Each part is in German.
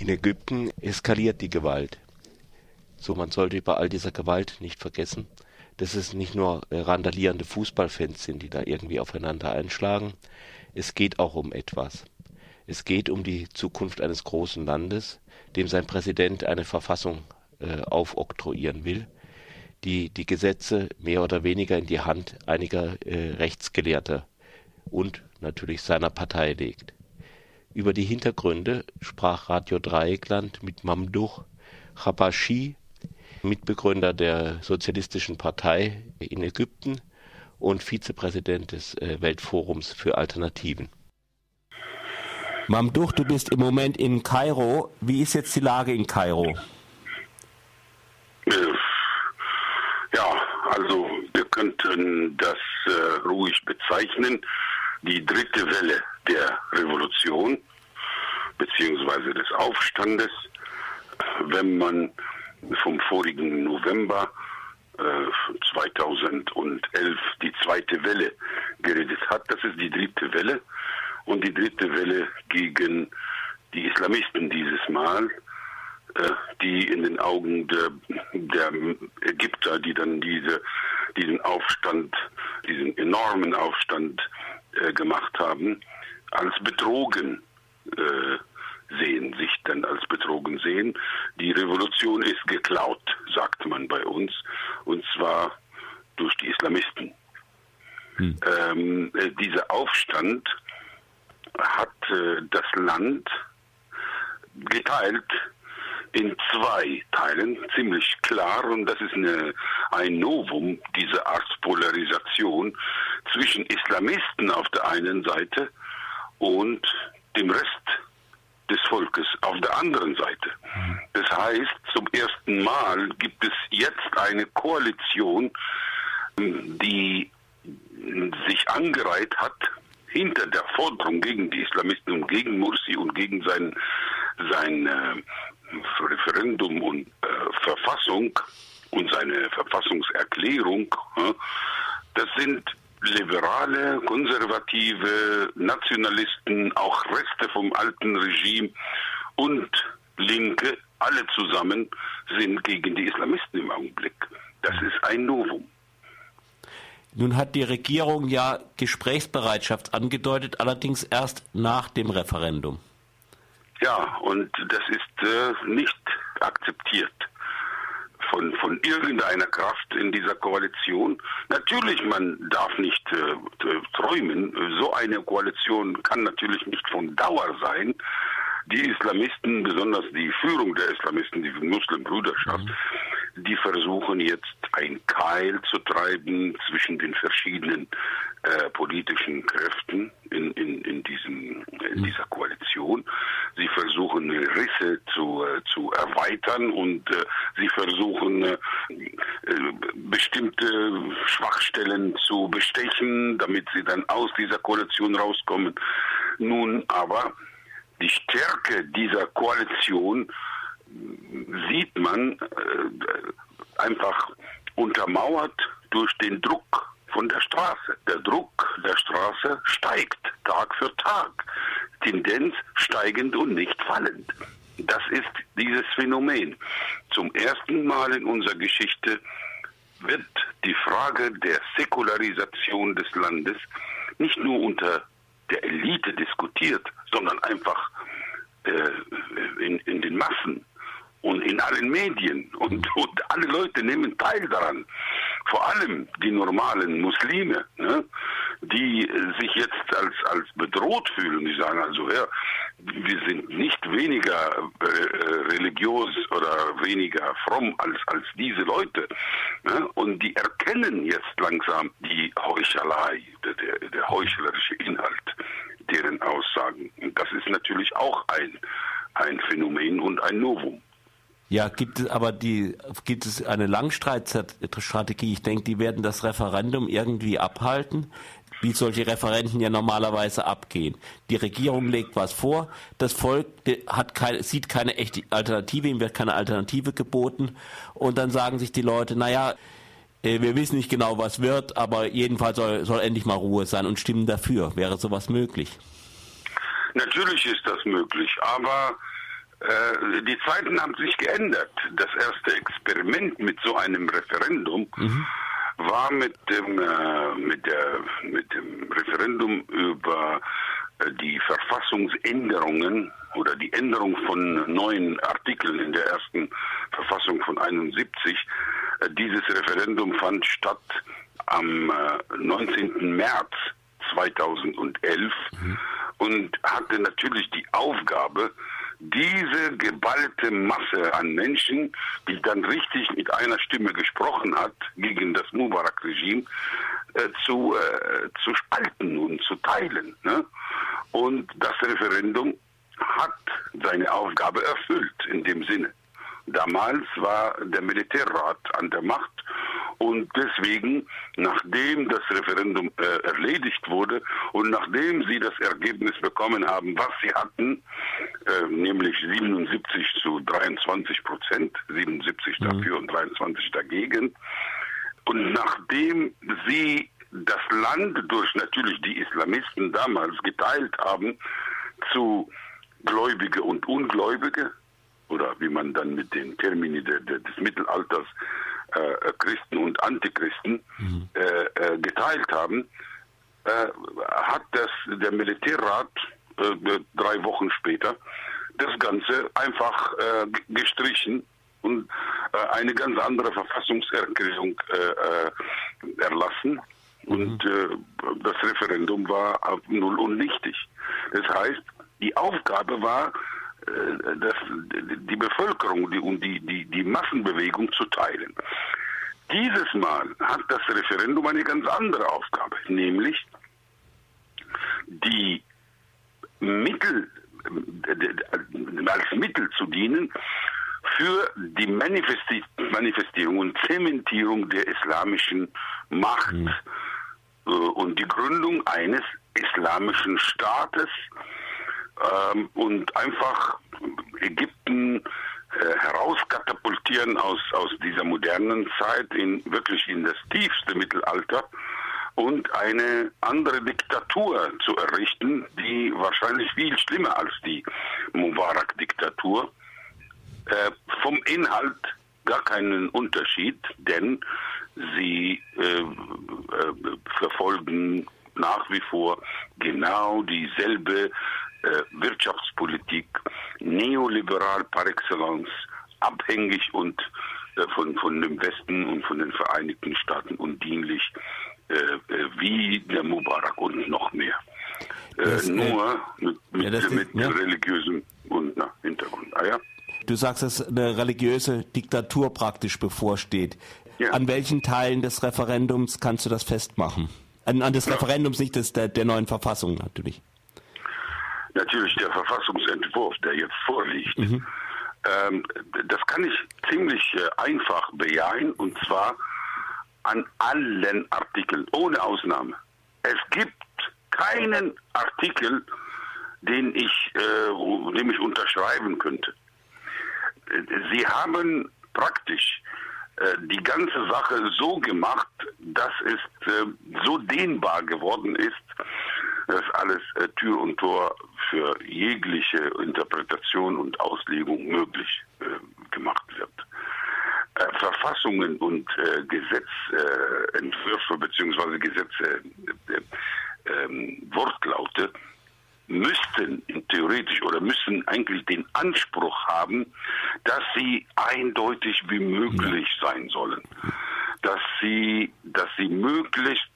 In Ägypten eskaliert die Gewalt. So, man sollte bei all dieser Gewalt nicht vergessen, dass es nicht nur äh, randalierende Fußballfans sind, die da irgendwie aufeinander einschlagen. Es geht auch um etwas. Es geht um die Zukunft eines großen Landes, dem sein Präsident eine Verfassung äh, aufoktroyieren will, die die Gesetze mehr oder weniger in die Hand einiger äh, Rechtsgelehrter und natürlich seiner Partei legt. Über die Hintergründe sprach Radio Dreieckland mit Mamdouh Chabashi, Mitbegründer der Sozialistischen Partei in Ägypten und Vizepräsident des äh, Weltforums für Alternativen. Mamdouh, du bist im Moment in Kairo. Wie ist jetzt die Lage in Kairo? Ja, also wir könnten das äh, ruhig bezeichnen die dritte Welle der Revolution beziehungsweise des Aufstandes, wenn man vom vorigen November äh, 2011 die zweite Welle geredet hat. Das ist die dritte Welle und die dritte Welle gegen die Islamisten dieses Mal, äh, die in den Augen der, der Ägypter, die dann diese, diesen Aufstand, diesen enormen Aufstand äh, gemacht haben, als betrogen äh, sehen, sich dann als betrogen sehen. Die Revolution ist geklaut, sagt man bei uns, und zwar durch die Islamisten. Hm. Ähm, äh, dieser Aufstand hat äh, das Land geteilt in zwei Teilen, ziemlich klar, und das ist eine, ein Novum, diese Art Polarisation zwischen Islamisten auf der einen Seite und dem Rest des Volkes auf der anderen Seite. Das heißt, zum ersten Mal gibt es jetzt eine Koalition, die sich angereiht hat hinter der Forderung gegen die Islamisten und gegen Mursi und gegen sein, sein äh, Referendum und äh, Verfassung und seine Verfassungserklärung, äh, das sind Liberale, Konservative, Nationalisten, auch Reste vom alten Regime und Linke, alle zusammen sind gegen die Islamisten im Augenblick. Das ist ein Novum. Nun hat die Regierung ja Gesprächsbereitschaft angedeutet, allerdings erst nach dem Referendum. Ja, und das ist äh, nicht akzeptiert von, von irgendeiner Kraft in dieser Koalition. Natürlich, man darf nicht äh, träumen. So eine Koalition kann natürlich nicht von Dauer sein. Die Islamisten, besonders die Führung der Islamisten, die Muslimbrüderschaft, mhm die versuchen jetzt ein Keil zu treiben zwischen den verschiedenen äh, politischen Kräften in, in, in, diesem, in mhm. dieser Koalition. Sie versuchen Risse zu, äh, zu erweitern und äh, sie versuchen äh, bestimmte Schwachstellen zu bestechen, damit sie dann aus dieser Koalition rauskommen. Nun aber die Stärke dieser Koalition sieht man äh, einfach untermauert durch den Druck von der Straße. Der Druck der Straße steigt Tag für Tag. Tendenz steigend und nicht fallend. Das ist dieses Phänomen. Zum ersten Mal in unserer Geschichte wird die Frage der Säkularisation des Landes nicht nur unter der Elite diskutiert, sondern einfach äh, in, in den Massen und in allen Medien und, und alle Leute nehmen teil daran. Vor allem die normalen Muslime, ne, die sich jetzt als, als bedroht fühlen. Die sagen also, ja, wir sind nicht weniger äh, religiös oder weniger fromm als, als diese Leute. Ne? Und die erkennen jetzt langsam die Heuchelei, der, der, der heuchlerische Inhalt deren Aussagen. Und das ist natürlich auch ein, ein Phänomen und ein Novum. Ja, gibt es aber die, gibt es eine Langstreitstrategie? Ich denke, die werden das Referendum irgendwie abhalten, wie solche Referenden ja normalerweise abgehen. Die Regierung legt was vor, das Volk hat keine, sieht keine echte Alternative, ihm wird keine Alternative geboten und dann sagen sich die Leute, naja, äh, wir wissen nicht genau, was wird, aber jedenfalls soll, soll endlich mal Ruhe sein und stimmen dafür. Wäre sowas möglich? Natürlich ist das möglich, aber die Zeiten haben sich geändert. Das erste Experiment mit so einem Referendum mhm. war mit dem, äh, mit, der, mit dem Referendum über äh, die Verfassungsänderungen oder die Änderung von neuen Artikeln in der ersten Verfassung von 71. Äh, dieses Referendum fand statt am 19. Äh, März 2011 mhm. und hatte natürlich die Aufgabe, diese geballte Masse an Menschen, die dann richtig mit einer Stimme gesprochen hat gegen das Mubarak-Regime, äh, zu, äh, zu spalten und zu teilen. Ne? Und das Referendum hat seine Aufgabe erfüllt in dem Sinne. Damals war der Militärrat an der Macht und deswegen, nachdem das Referendum äh, erledigt wurde und nachdem sie das Ergebnis bekommen haben, was sie hatten, äh, nämlich 77 zu 23 Prozent, 77 mhm. dafür und 23 dagegen, und nachdem sie das Land durch natürlich die Islamisten damals geteilt haben zu Gläubige und Ungläubige, oder wie man dann mit den Termini de, de, des Mittelalters äh, Christen und Antichristen mhm. äh, äh, geteilt haben, äh, hat das der Militärrat äh, drei Wochen später das Ganze einfach äh, gestrichen und eine ganz andere Verfassungserklärung erlassen. Mhm. Und das Referendum war null und nichtig. Das heißt, die Aufgabe war, äh, das, die Bevölkerung die, und die, die, die Massenbewegung zu teilen. Dieses Mal hat das Referendum eine ganz andere Aufgabe, nämlich die Mittel äh, als Mittel zu dienen für die Manifesti Manifestierung und Zementierung der islamischen Macht mhm. und die Gründung eines islamischen Staates, ähm, und einfach Ägypten äh, herauskatapultieren aus, aus dieser modernen Zeit in wirklich in das tiefste Mittelalter und eine andere Diktatur zu errichten, die wahrscheinlich viel schlimmer als die Mubarak-Diktatur. Äh, vom Inhalt gar keinen Unterschied, denn sie äh, äh, verfolgen nach wie vor genau dieselbe Wirtschaftspolitik, neoliberal par excellence, abhängig und äh, von, von dem Westen und von den Vereinigten Staaten undienlich äh, äh wie der Mubarak und noch mehr. Äh, das, nur mit, mit, ja, mit ja. religiösem und, na, Hintergrund. Ah, ja? Du sagst, dass eine religiöse Diktatur praktisch bevorsteht. Ja. An welchen Teilen des Referendums kannst du das festmachen? An, an des Referendums, nicht des, der, der neuen Verfassung natürlich natürlich der Verfassungsentwurf, der jetzt vorliegt. Mhm. Ähm, das kann ich ziemlich äh, einfach bejahen und zwar an allen Artikeln, ohne Ausnahme. Es gibt keinen Artikel, den ich, äh, dem ich unterschreiben könnte. Sie haben praktisch äh, die ganze Sache so gemacht, dass es äh, so dehnbar geworden ist, dass alles äh, Tür und Tor für jegliche Interpretation und Auslegung möglich äh, gemacht wird. Äh, Verfassungen und äh, Gesetzentwürfe bzw. Gesetze, ähm, Wortlaute müssten theoretisch oder müssen eigentlich den Anspruch haben, dass sie eindeutig wie möglich sein sollen, dass sie, dass sie möglichst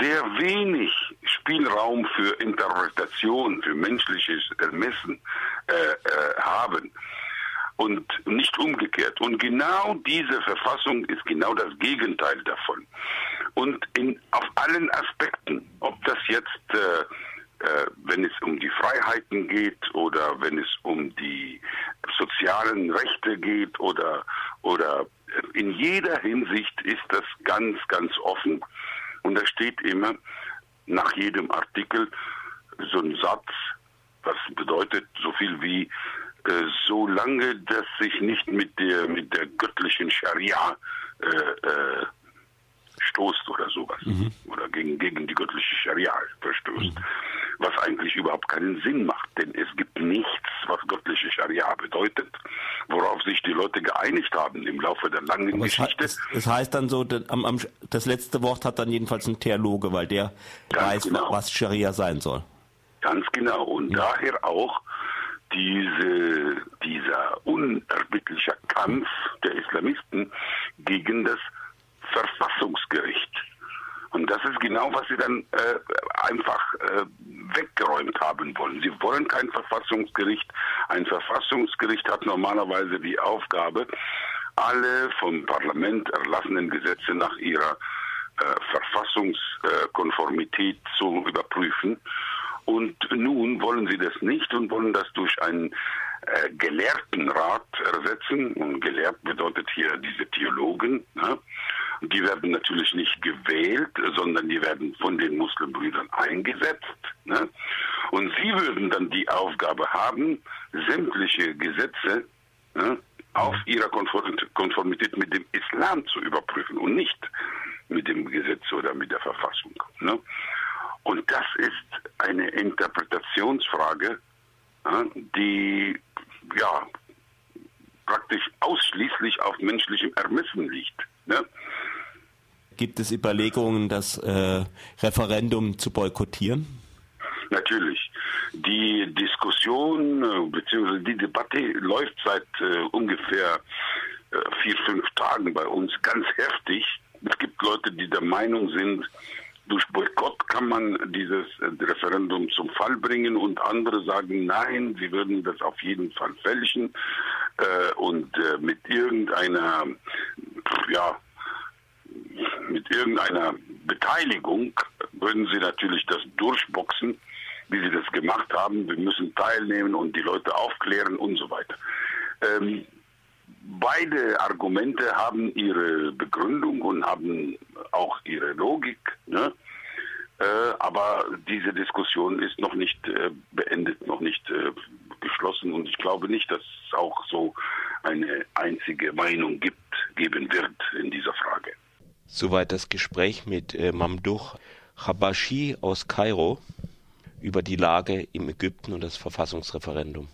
sehr wenig Spielraum für Interpretation, für menschliches Ermessen äh, äh, haben und nicht umgekehrt. Und genau diese Verfassung ist genau das Gegenteil davon. Und in, auf allen Aspekten, ob das jetzt, äh, äh, wenn es um die Freiheiten geht oder wenn es um die sozialen Rechte geht oder, oder in jeder Hinsicht ist das ganz, ganz offen. Und da steht immer nach jedem Artikel so ein Satz, was bedeutet so viel wie äh, solange das sich nicht mit der mit der göttlichen Scharia äh, äh, stoßt oder sowas mhm. oder gegen gegen die göttliche Scharia verstößt, mhm. was eigentlich überhaupt keinen Sinn macht, denn es gibt nichts, was göttliche Scharia bedeutet, worauf sich die Leute geeinigt haben im Laufe der langen Aber Geschichte. Es, das heißt dann so, das, am, am, das letzte Wort hat dann jedenfalls ein Theologe, weil der Ganz weiß, genau. was Scharia sein soll. Ganz genau. Und daher auch diese, dieser unerbittliche Kampf der Islamisten gegen das Verfassungsgericht. Und das ist genau, was sie dann äh, einfach äh, weggeräumt haben wollen. Sie wollen kein Verfassungsgericht. Ein Verfassungsgericht hat normalerweise die Aufgabe, alle vom Parlament erlassenen Gesetze nach ihrer äh, Verfassungskonformität zu überprüfen. Und nun wollen sie das nicht und wollen das durch einen äh, Gelehrtenrat ersetzen. Und gelehrt bedeutet hier diese Theologen. Ne? Die werden natürlich nicht gewählt, sondern die werden von den Muslimbrüdern eingesetzt. Ne? Und sie würden dann die Aufgabe haben, sämtliche Gesetze ne, auf ihrer Konformität mit dem Islam zu überprüfen und nicht mit dem Gesetz oder mit der Verfassung. Ne? Und das ist eine Interpretationsfrage, ja, die ja praktisch ausschließlich auf menschlichem Ermessen liegt. Ne? Gibt es Überlegungen, das äh, Referendum zu boykottieren? Natürlich. Die Diskussion äh, bzw. die Debatte läuft seit äh, ungefähr äh, vier, fünf Tagen bei uns ganz heftig. Es gibt Leute, die der Meinung sind, durch Boykott kann man dieses äh, Referendum zum Fall bringen und andere sagen, nein, sie würden das auf jeden Fall fälschen äh, und äh, mit irgendeiner, ja, mit irgendeiner Beteiligung würden sie natürlich das durchboxen, wie sie das gemacht haben. Wir müssen teilnehmen und die Leute aufklären und so weiter. Ähm, beide Argumente haben ihre Begründung und haben auch ihre Logik. Ne? Äh, aber diese Diskussion ist noch nicht äh, beendet, noch nicht äh, geschlossen und ich glaube nicht, dass es auch so eine einzige Meinung gibt, geben wird in dieser Frage. Soweit das Gespräch mit äh, Mamdouh Habashi aus Kairo über die Lage im Ägypten und das Verfassungsreferendum.